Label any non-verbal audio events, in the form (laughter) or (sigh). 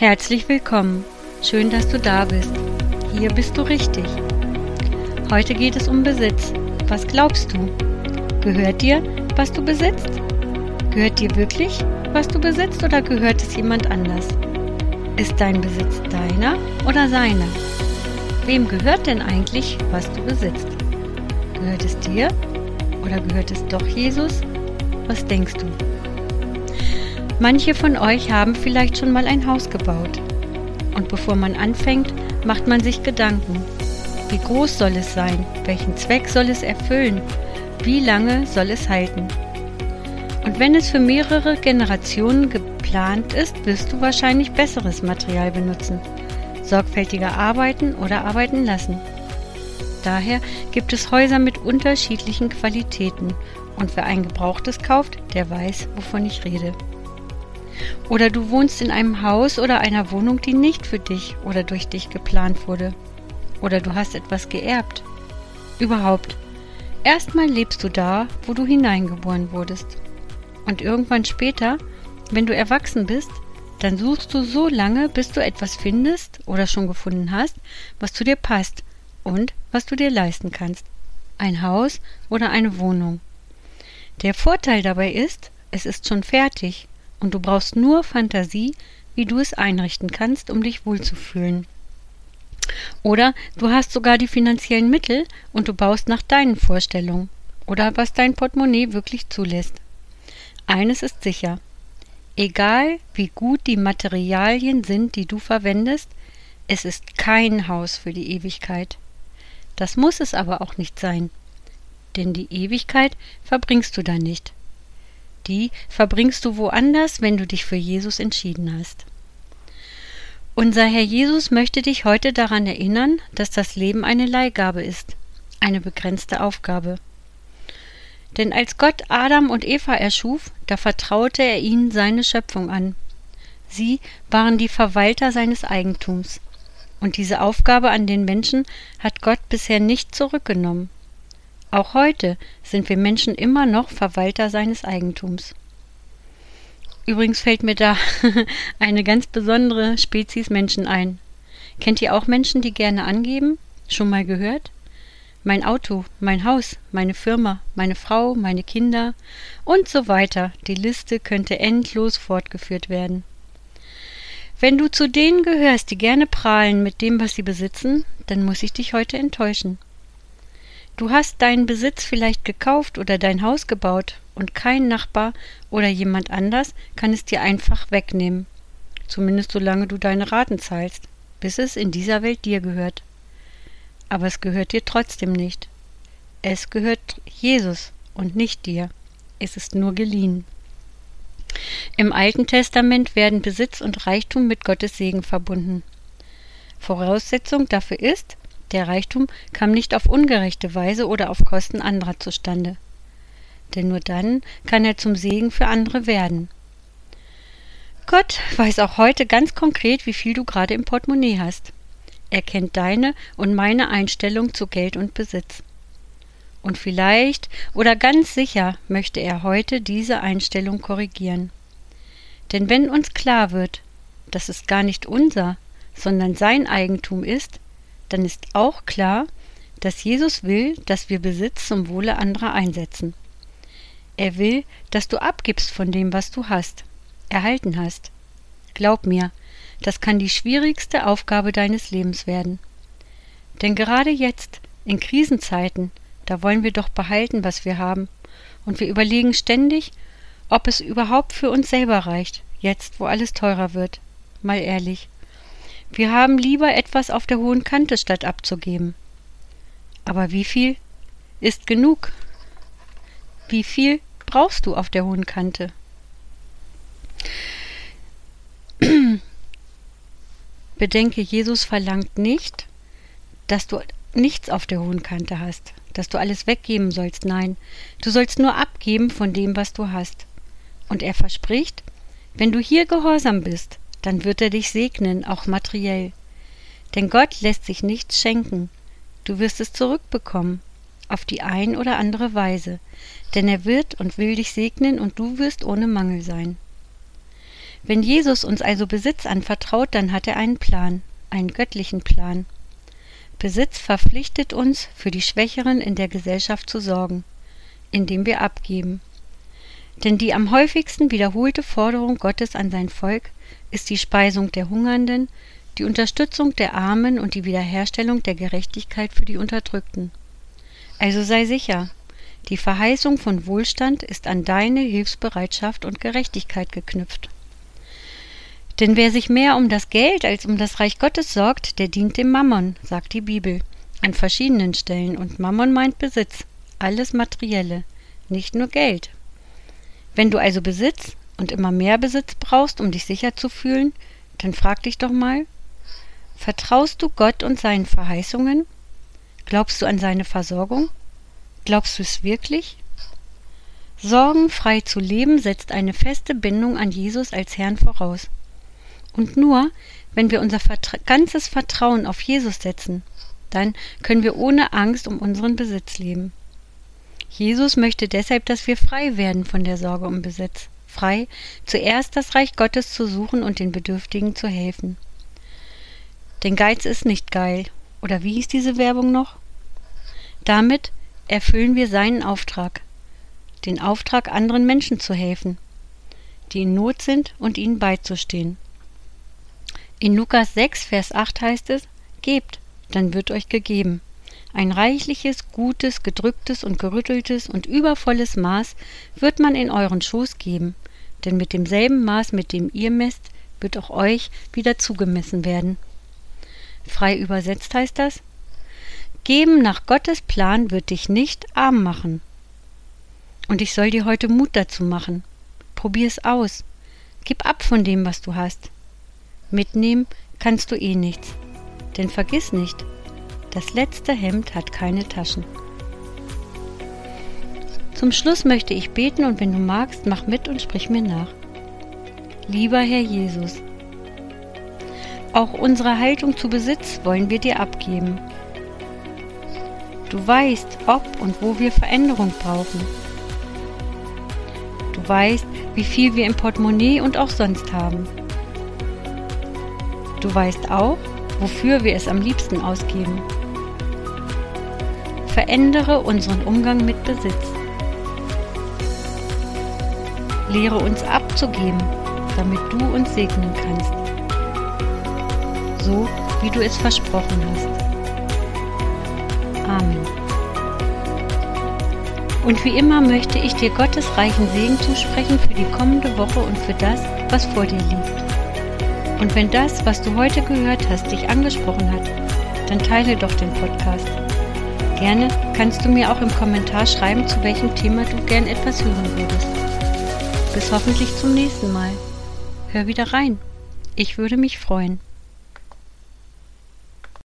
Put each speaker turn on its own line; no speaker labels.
Herzlich willkommen. Schön, dass du da bist. Hier bist du richtig. Heute geht es um Besitz. Was glaubst du? Gehört dir, was du besitzt? Gehört dir wirklich, was du besitzt oder gehört es jemand anders? Ist dein Besitz deiner oder seiner? Wem gehört denn eigentlich, was du besitzt? Gehört es dir oder gehört es doch Jesus? Was denkst du? Manche von euch haben vielleicht schon mal ein Haus gebaut. Und bevor man anfängt, macht man sich Gedanken. Wie groß soll es sein? Welchen Zweck soll es erfüllen? Wie lange soll es halten? Und wenn es für mehrere Generationen geplant ist, wirst du wahrscheinlich besseres Material benutzen, sorgfältiger arbeiten oder arbeiten lassen. Daher gibt es Häuser mit unterschiedlichen Qualitäten und wer ein Gebrauchtes kauft, der weiß, wovon ich rede. Oder du wohnst in einem Haus oder einer Wohnung, die nicht für dich oder durch dich geplant wurde. Oder du hast etwas geerbt. Überhaupt. Erstmal lebst du da, wo du hineingeboren wurdest. Und irgendwann später, wenn du erwachsen bist, dann suchst du so lange, bis du etwas findest oder schon gefunden hast, was zu dir passt und was du dir leisten kannst. Ein Haus oder eine Wohnung. Der Vorteil dabei ist, es ist schon fertig und du brauchst nur Fantasie, wie du es einrichten kannst, um dich wohlzufühlen. Oder du hast sogar die finanziellen Mittel und du baust nach deinen Vorstellungen oder was dein Portemonnaie wirklich zulässt. Eines ist sicher. Egal wie gut die Materialien sind, die du verwendest, es ist kein Haus für die Ewigkeit. Das muss es aber auch nicht sein. Denn die Ewigkeit verbringst du da nicht die verbringst du woanders, wenn du dich für Jesus entschieden hast. Unser Herr Jesus möchte dich heute daran erinnern, dass das Leben eine Leihgabe ist, eine begrenzte Aufgabe. Denn als Gott Adam und Eva erschuf, da vertraute er ihnen seine Schöpfung an. Sie waren die Verwalter seines Eigentums. Und diese Aufgabe an den Menschen hat Gott bisher nicht zurückgenommen. Auch heute sind wir Menschen immer noch Verwalter seines Eigentums. Übrigens fällt mir da (laughs) eine ganz besondere Spezies Menschen ein. Kennt ihr auch Menschen, die gerne angeben? Schon mal gehört? Mein Auto, mein Haus, meine Firma, meine Frau, meine Kinder und so weiter. Die Liste könnte endlos fortgeführt werden. Wenn du zu denen gehörst, die gerne prahlen mit dem, was sie besitzen, dann muss ich dich heute enttäuschen. Du hast deinen Besitz vielleicht gekauft oder dein Haus gebaut und kein Nachbar oder jemand anders kann es dir einfach wegnehmen. Zumindest solange du deine Raten zahlst, bis es in dieser Welt dir gehört. Aber es gehört dir trotzdem nicht. Es gehört Jesus und nicht dir. Es ist nur geliehen. Im Alten Testament werden Besitz und Reichtum mit Gottes Segen verbunden. Voraussetzung dafür ist, der Reichtum kam nicht auf ungerechte Weise oder auf Kosten anderer zustande. Denn nur dann kann er zum Segen für andere werden. Gott weiß auch heute ganz konkret, wie viel du gerade im Portemonnaie hast. Er kennt deine und meine Einstellung zu Geld und Besitz. Und vielleicht oder ganz sicher möchte er heute diese Einstellung korrigieren. Denn wenn uns klar wird, dass es gar nicht unser, sondern sein Eigentum ist, dann ist auch klar, dass Jesus will, dass wir Besitz zum Wohle anderer einsetzen. Er will, dass du abgibst von dem, was du hast, erhalten hast. Glaub mir, das kann die schwierigste Aufgabe deines Lebens werden. Denn gerade jetzt, in Krisenzeiten, da wollen wir doch behalten, was wir haben, und wir überlegen ständig, ob es überhaupt für uns selber reicht, jetzt wo alles teurer wird. Mal ehrlich. Wir haben lieber etwas auf der hohen Kante statt abzugeben. Aber wie viel ist genug? Wie viel brauchst du auf der hohen Kante? (clears throat) Bedenke, Jesus verlangt nicht, dass du nichts auf der hohen Kante hast, dass du alles weggeben sollst. Nein, du sollst nur abgeben von dem, was du hast. Und er verspricht, wenn du hier gehorsam bist, dann wird er dich segnen, auch materiell. Denn Gott lässt sich nichts schenken. Du wirst es zurückbekommen, auf die ein oder andere Weise, denn er wird und will dich segnen und du wirst ohne Mangel sein. Wenn Jesus uns also Besitz anvertraut, dann hat er einen Plan, einen göttlichen Plan. Besitz verpflichtet uns, für die Schwächeren in der Gesellschaft zu sorgen, indem wir abgeben. Denn die am häufigsten wiederholte Forderung Gottes an sein Volk ist die Speisung der Hungernden, die Unterstützung der Armen und die Wiederherstellung der Gerechtigkeit für die Unterdrückten. Also sei sicher, die Verheißung von Wohlstand ist an deine Hilfsbereitschaft und Gerechtigkeit geknüpft. Denn wer sich mehr um das Geld als um das Reich Gottes sorgt, der dient dem Mammon, sagt die Bibel, an verschiedenen Stellen, und Mammon meint Besitz, alles Materielle, nicht nur Geld. Wenn du also Besitz und immer mehr Besitz brauchst, um dich sicher zu fühlen, dann frag dich doch mal, vertraust du Gott und seinen Verheißungen? Glaubst du an seine Versorgung? Glaubst du es wirklich? Sorgenfrei zu leben setzt eine feste Bindung an Jesus als Herrn voraus. Und nur, wenn wir unser Vertra ganzes Vertrauen auf Jesus setzen, dann können wir ohne Angst um unseren Besitz leben. Jesus möchte deshalb, dass wir frei werden von der Sorge um Besitz, frei, zuerst das Reich Gottes zu suchen und den Bedürftigen zu helfen. Denn Geiz ist nicht geil. Oder wie hieß diese Werbung noch? Damit erfüllen wir seinen Auftrag, den Auftrag, anderen Menschen zu helfen, die in Not sind und ihnen beizustehen. In Lukas 6, Vers 8 heißt es, Gebt, dann wird euch gegeben. Ein reichliches, gutes, gedrücktes und gerütteltes und übervolles Maß wird man in euren Schoß geben, denn mit demselben Maß, mit dem ihr messt, wird auch euch wieder zugemessen werden. Frei übersetzt heißt das, Geben nach Gottes Plan wird dich nicht arm machen. Und ich soll dir heute Mut dazu machen. Probier es aus. Gib ab von dem, was du hast. Mitnehmen kannst du eh nichts. Denn vergiss nicht, das letzte Hemd hat keine Taschen. Zum Schluss möchte ich beten und wenn du magst, mach mit und sprich mir nach. Lieber Herr Jesus, auch unsere Haltung zu Besitz wollen wir dir abgeben. Du weißt, ob und wo wir Veränderung brauchen. Du weißt, wie viel wir im Portemonnaie und auch sonst haben. Du weißt auch, wofür wir es am liebsten ausgeben. Verändere unseren Umgang mit Besitz. Lehre uns abzugeben, damit du uns segnen kannst. So wie du es versprochen hast. Amen. Und wie immer möchte ich dir Gottes reichen Segen zusprechen für die kommende Woche und für das, was vor dir liegt. Und wenn das, was du heute gehört hast, dich angesprochen hat, dann teile doch den Podcast. Gerne kannst du mir auch im Kommentar schreiben, zu welchem Thema du gern etwas hören würdest. Bis hoffentlich zum nächsten Mal. Hör wieder rein. Ich würde mich freuen.